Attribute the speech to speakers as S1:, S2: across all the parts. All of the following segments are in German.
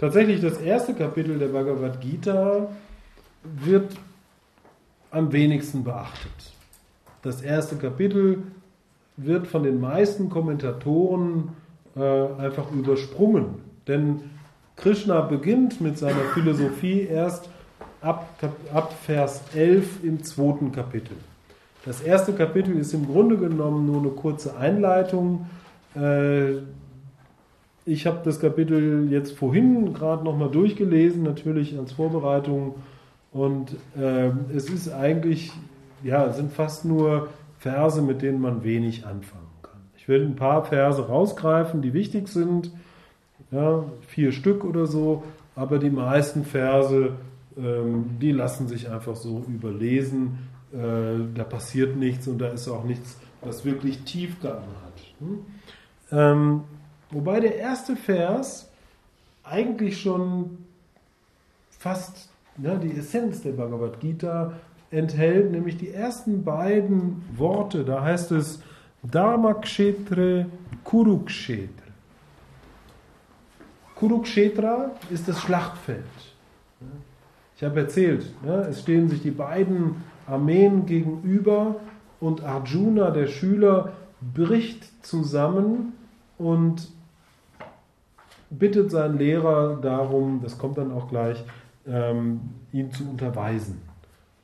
S1: tatsächlich das erste Kapitel der Bhagavad Gita wird am wenigsten beachtet. Das erste Kapitel wird von den meisten Kommentatoren äh, einfach übersprungen. Denn Krishna beginnt mit seiner Philosophie erst ab, ab Vers 11 im zweiten Kapitel. Das erste Kapitel ist im Grunde genommen nur eine kurze Einleitung. Äh, ich habe das Kapitel jetzt vorhin gerade nochmal durchgelesen, natürlich als Vorbereitung. Und äh, es ist eigentlich, ja, sind fast nur Verse, mit denen man wenig anfangen kann. Ich will ein paar Verse rausgreifen, die wichtig sind. Ja, vier Stück oder so. Aber die meisten Verse, ähm, die lassen sich einfach so überlesen äh, da passiert nichts und da ist auch nichts, was wirklich Tiefgang hat. Hm? Ähm, wobei der erste Vers eigentlich schon fast ja, die Essenz der Bhagavad Gita enthält, nämlich die ersten beiden Worte. Da heißt es Dharmakshetre Kurukshetra. Kurukshetra ist das Schlachtfeld. Ich habe erzählt, es stehen sich die beiden Armeen gegenüber und Arjuna, der Schüler, bricht zusammen und bittet seinen Lehrer darum, das kommt dann auch gleich, ähm, ihn zu unterweisen.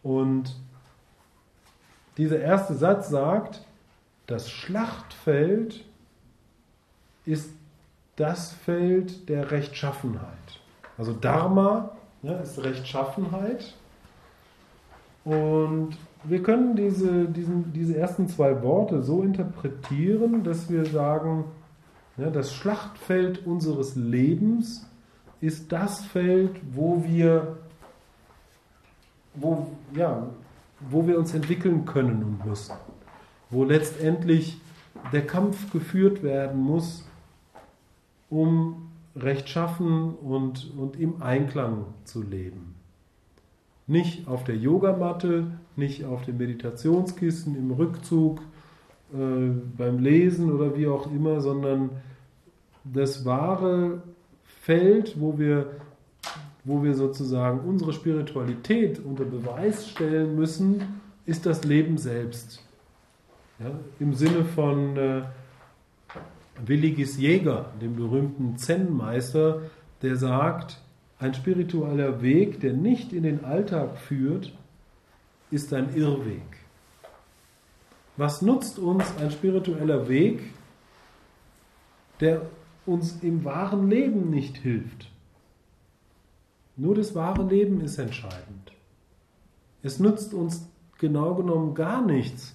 S1: Und dieser erste Satz sagt, das Schlachtfeld ist das Feld der Rechtschaffenheit. Also Dharma ja, ist Rechtschaffenheit und wir können diese, diesen, diese ersten zwei Worte so interpretieren, dass wir sagen, das Schlachtfeld unseres Lebens ist das Feld, wo wir, wo, ja, wo wir uns entwickeln können und müssen. Wo letztendlich der Kampf geführt werden muss, um rechtschaffen und, und im Einklang zu leben. Nicht auf der Yogamatte, nicht auf dem Meditationskissen, im Rückzug, äh, beim Lesen oder wie auch immer, sondern das wahre Feld, wo wir, wo wir sozusagen unsere Spiritualität unter Beweis stellen müssen, ist das Leben selbst. Ja, Im Sinne von äh, Willigis Jäger, dem berühmten Zen-Meister, der sagt, ein spiritueller Weg, der nicht in den Alltag führt, ist ein Irrweg. Was nutzt uns ein spiritueller Weg, der uns im wahren Leben nicht hilft? Nur das wahre Leben ist entscheidend. Es nutzt uns genau genommen gar nichts,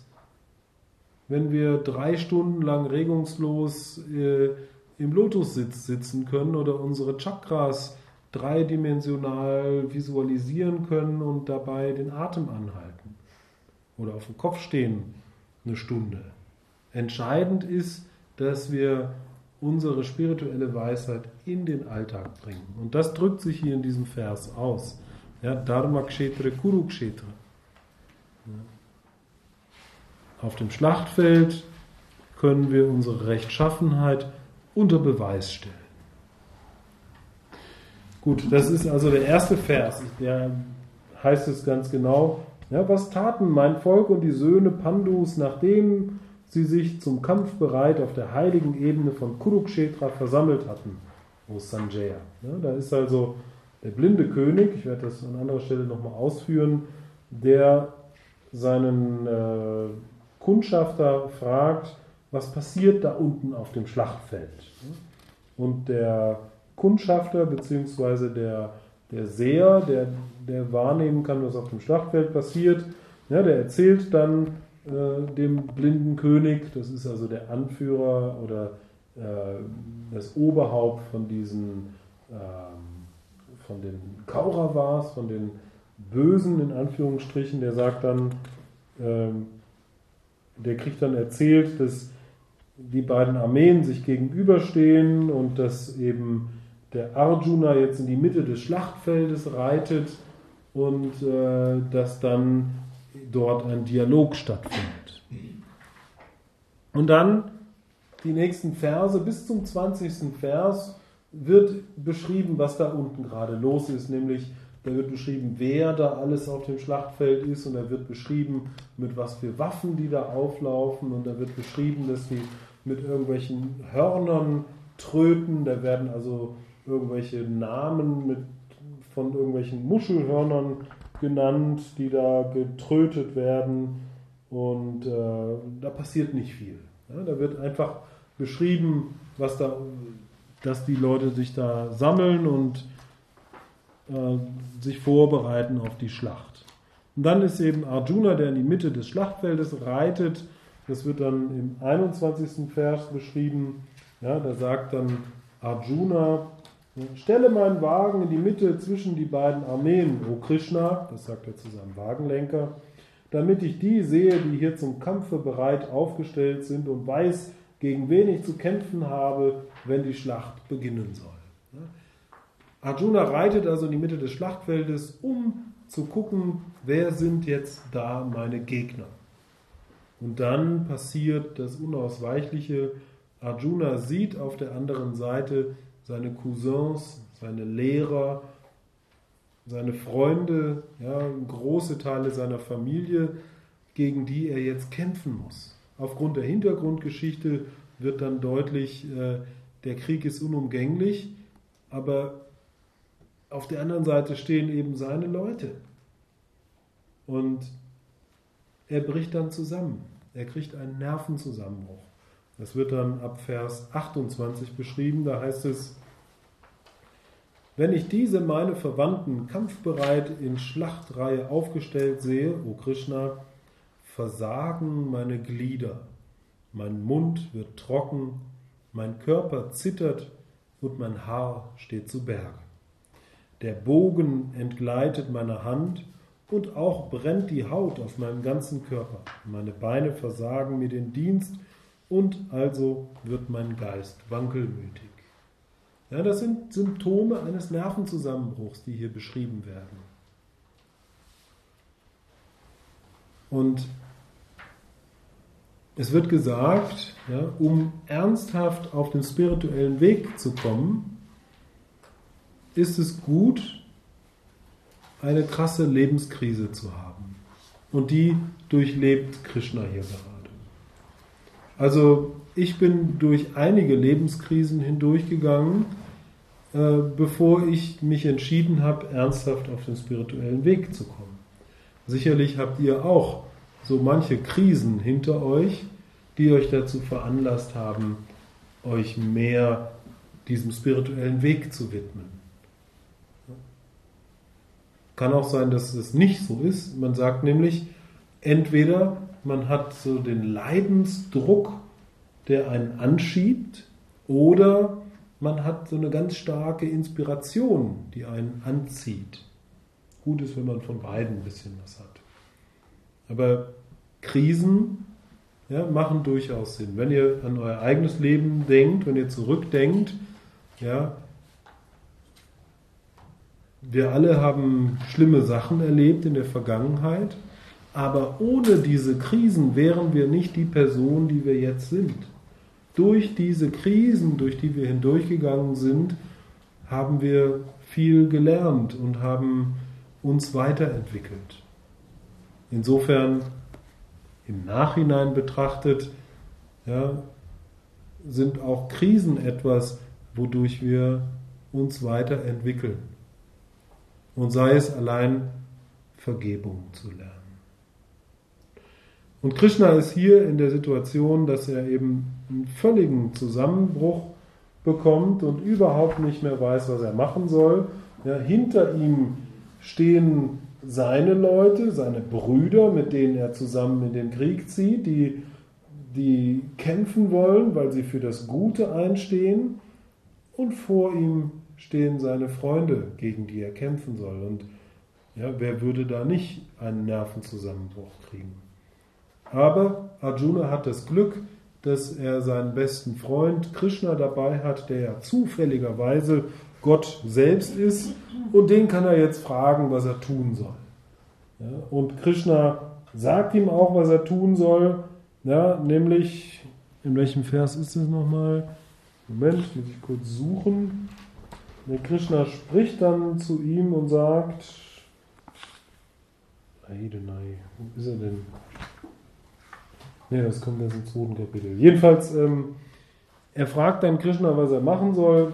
S1: wenn wir drei Stunden lang regungslos äh, im Lotussitz sitzen können oder unsere Chakras dreidimensional visualisieren können und dabei den Atem anhalten oder auf dem Kopf stehen eine Stunde. Entscheidend ist, dass wir unsere spirituelle Weisheit in den Alltag bringen. Und das drückt sich hier in diesem Vers aus. Ja, Dharma Kshetre Kurukshetra. Ja. Auf dem Schlachtfeld können wir unsere Rechtschaffenheit unter Beweis stellen. Gut, das ist also der erste Vers. Der heißt es ganz genau. Ja, was taten mein Volk und die Söhne Pandus, nachdem sie sich zum Kampf bereit auf der heiligen Ebene von Kurukshetra versammelt hatten, O Sanjaya. Ja, da ist also der blinde König, ich werde das an anderer Stelle nochmal ausführen, der seinen äh, Kundschafter fragt, was passiert da unten auf dem Schlachtfeld. Und der Kundschafter bzw. der, der Seher, der, der wahrnehmen kann, was auf dem Schlachtfeld passiert, ja, der erzählt dann äh, dem blinden König, das ist also der Anführer oder äh, das Oberhaupt von diesen, äh, von den Kauravas, von den Bösen in Anführungsstrichen, der sagt dann, ähm, der kriegt dann erzählt, dass die beiden Armeen sich gegenüberstehen und dass eben der Arjuna jetzt in die Mitte des Schlachtfeldes reitet und äh, dass dann dort ein Dialog stattfindet. Und dann die nächsten Verse bis zum 20. Vers wird beschrieben, was da unten gerade los ist, nämlich da wird beschrieben, wer da alles auf dem Schlachtfeld ist und da wird beschrieben, mit was für Waffen die da auflaufen und da wird beschrieben, dass die mit irgendwelchen Hörnern tröten, da werden also irgendwelche Namen mit, von irgendwelchen Muschelhörnern genannt, die da getrötet werden und äh, da passiert nicht viel. Ja, da wird einfach beschrieben, was da, dass die Leute sich da sammeln und äh, sich vorbereiten auf die Schlacht. Und dann ist eben Arjuna, der in die Mitte des Schlachtfeldes reitet. Das wird dann im 21. Vers beschrieben. Ja, da sagt dann Arjuna, stelle meinen Wagen in die Mitte zwischen die beiden Armeen, O Krishna, das sagt er zu seinem Wagenlenker, damit ich die sehe, die hier zum Kampfe bereit aufgestellt sind und weiß, gegen wen ich zu kämpfen habe, wenn die Schlacht beginnen soll. Arjuna reitet also in die Mitte des Schlachtfeldes, um zu gucken, wer sind jetzt da meine Gegner. Und dann passiert das Unausweichliche. Arjuna sieht auf der anderen Seite seine Cousins, seine Lehrer, seine Freunde, ja, große Teile seiner Familie, gegen die er jetzt kämpfen muss. Aufgrund der Hintergrundgeschichte wird dann deutlich, äh, der Krieg ist unumgänglich, aber auf der anderen Seite stehen eben seine Leute. Und er bricht dann zusammen. Er kriegt einen Nervenzusammenbruch. Das wird dann ab Vers 28 beschrieben. Da heißt es, wenn ich diese meine Verwandten kampfbereit in Schlachtreihe aufgestellt sehe, o Krishna, versagen meine Glieder, mein Mund wird trocken, mein Körper zittert und mein Haar steht zu Berge. Der Bogen entgleitet meine Hand und auch brennt die Haut auf meinem ganzen Körper. Meine Beine versagen mir den Dienst und also wird mein Geist wankelmütig. Ja, das sind Symptome eines Nervenzusammenbruchs, die hier beschrieben werden. Und es wird gesagt, ja, um ernsthaft auf den spirituellen Weg zu kommen, ist es gut, eine krasse Lebenskrise zu haben. Und die durchlebt Krishna hier gerade. Also ich bin durch einige Lebenskrisen hindurchgegangen, äh, bevor ich mich entschieden habe, ernsthaft auf den spirituellen Weg zu kommen. Sicherlich habt ihr auch so manche Krisen hinter euch, die euch dazu veranlasst haben, euch mehr diesem spirituellen Weg zu widmen. Kann auch sein, dass es nicht so ist. Man sagt nämlich, entweder man hat so den Leidensdruck, der einen anschiebt, oder man hat so eine ganz starke Inspiration, die einen anzieht. Gut ist, wenn man von beiden ein bisschen was hat. Aber Krisen ja, machen durchaus Sinn. Wenn ihr an euer eigenes Leben denkt, wenn ihr zurückdenkt, ja, wir alle haben schlimme Sachen erlebt in der Vergangenheit, aber ohne diese Krisen wären wir nicht die Person, die wir jetzt sind. Durch diese Krisen, durch die wir hindurchgegangen sind, haben wir viel gelernt und haben uns weiterentwickelt. Insofern im Nachhinein betrachtet ja, sind auch Krisen etwas, wodurch wir uns weiterentwickeln und sei es allein Vergebung zu lernen. Und Krishna ist hier in der Situation, dass er eben einen völligen Zusammenbruch bekommt und überhaupt nicht mehr weiß, was er machen soll. Ja, hinter ihm stehen seine Leute, seine Brüder, mit denen er zusammen in den Krieg zieht, die, die kämpfen wollen, weil sie für das Gute einstehen. Und vor ihm stehen seine Freunde, gegen die er kämpfen soll. Und ja, wer würde da nicht einen Nervenzusammenbruch kriegen? Aber Arjuna hat das Glück, dass er seinen besten Freund Krishna dabei hat, der ja zufälligerweise Gott selbst ist. Und den kann er jetzt fragen, was er tun soll. Ja, und Krishna sagt ihm auch, was er tun soll, ja, nämlich, in welchem Vers ist es nochmal? Moment, muss ich kurz suchen. Der Krishna spricht dann zu ihm und sagt, Eidenei, wo ist er denn? Ne, das kommt erst im zweiten Kapitel. Jedenfalls, ähm, er fragt dann Krishna, was er machen soll.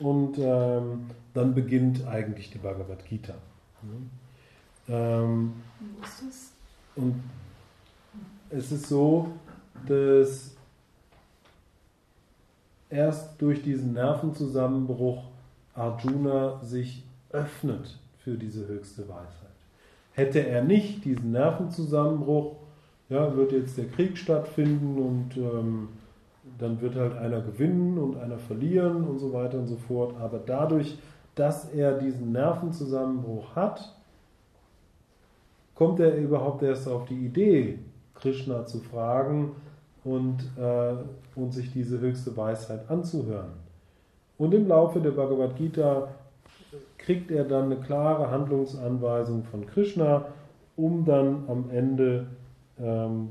S1: Und ähm, dann beginnt eigentlich die Bhagavad Gita. Ähm, Wo ist das? Und es ist so, dass erst durch diesen Nervenzusammenbruch Arjuna sich öffnet für diese höchste Weisheit. Hätte er nicht diesen Nervenzusammenbruch, ja, wird jetzt der Krieg stattfinden und ähm, dann wird halt einer gewinnen und einer verlieren und so weiter und so fort. Aber dadurch, dass er diesen Nervenzusammenbruch hat, kommt er überhaupt erst auf die Idee, Krishna zu fragen und, äh, und sich diese höchste Weisheit anzuhören. Und im Laufe der Bhagavad Gita kriegt er dann eine klare Handlungsanweisung von Krishna, um dann am Ende ähm,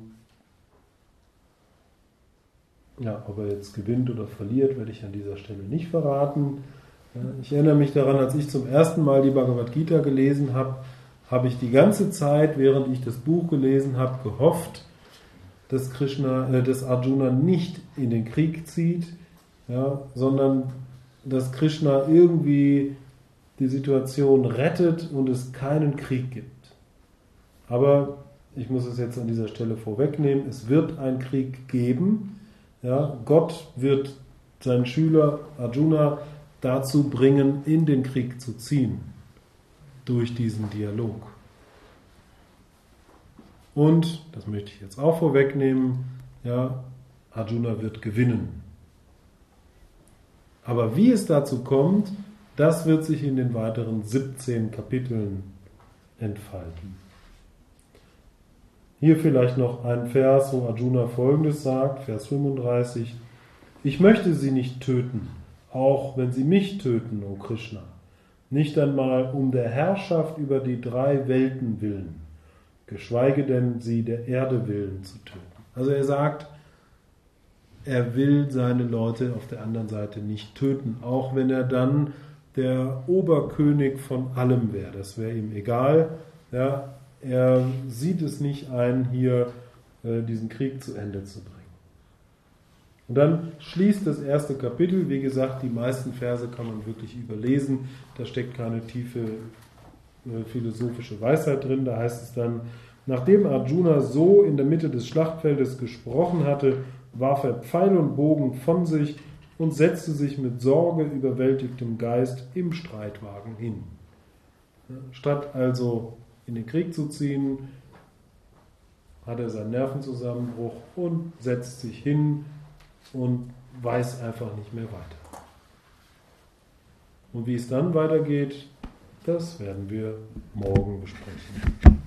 S1: ja, ob er jetzt gewinnt oder verliert, werde ich an dieser Stelle nicht verraten. Ich erinnere mich daran, als ich zum ersten Mal die Bhagavad Gita gelesen habe, habe ich die ganze Zeit, während ich das Buch gelesen habe, gehofft, dass, Krishna, äh, dass Arjuna nicht in den Krieg zieht, ja, sondern dass Krishna irgendwie die Situation rettet und es keinen Krieg gibt. Aber ich muss es jetzt an dieser Stelle vorwegnehmen, es wird einen Krieg geben, ja, Gott wird seinen Schüler Arjuna dazu bringen, in den Krieg zu ziehen, durch diesen Dialog. Und, das möchte ich jetzt auch vorwegnehmen, ja, Arjuna wird gewinnen. Aber wie es dazu kommt, das wird sich in den weiteren 17 Kapiteln entfalten. Hier vielleicht noch ein Vers, wo Arjuna folgendes sagt, Vers 35. Ich möchte sie nicht töten, auch wenn sie mich töten, o Krishna. Nicht einmal um der Herrschaft über die drei Welten willen, geschweige denn sie der Erde willen zu töten. Also er sagt, er will seine Leute auf der anderen Seite nicht töten, auch wenn er dann der Oberkönig von allem wäre. Das wäre ihm egal. Ja, er sieht es nicht ein, hier äh, diesen Krieg zu Ende zu bringen. Und dann schließt das erste Kapitel, wie gesagt, die meisten Verse kann man wirklich überlesen, da steckt keine tiefe äh, philosophische Weisheit drin, da heißt es dann, nachdem Arjuna so in der Mitte des Schlachtfeldes gesprochen hatte, warf er Pfeil und Bogen von sich und setzte sich mit Sorge überwältigtem Geist im Streitwagen hin. Statt also in den Krieg zu ziehen, hat er seinen Nervenzusammenbruch und setzt sich hin und weiß einfach nicht mehr weiter. Und wie es dann weitergeht, das werden wir morgen besprechen.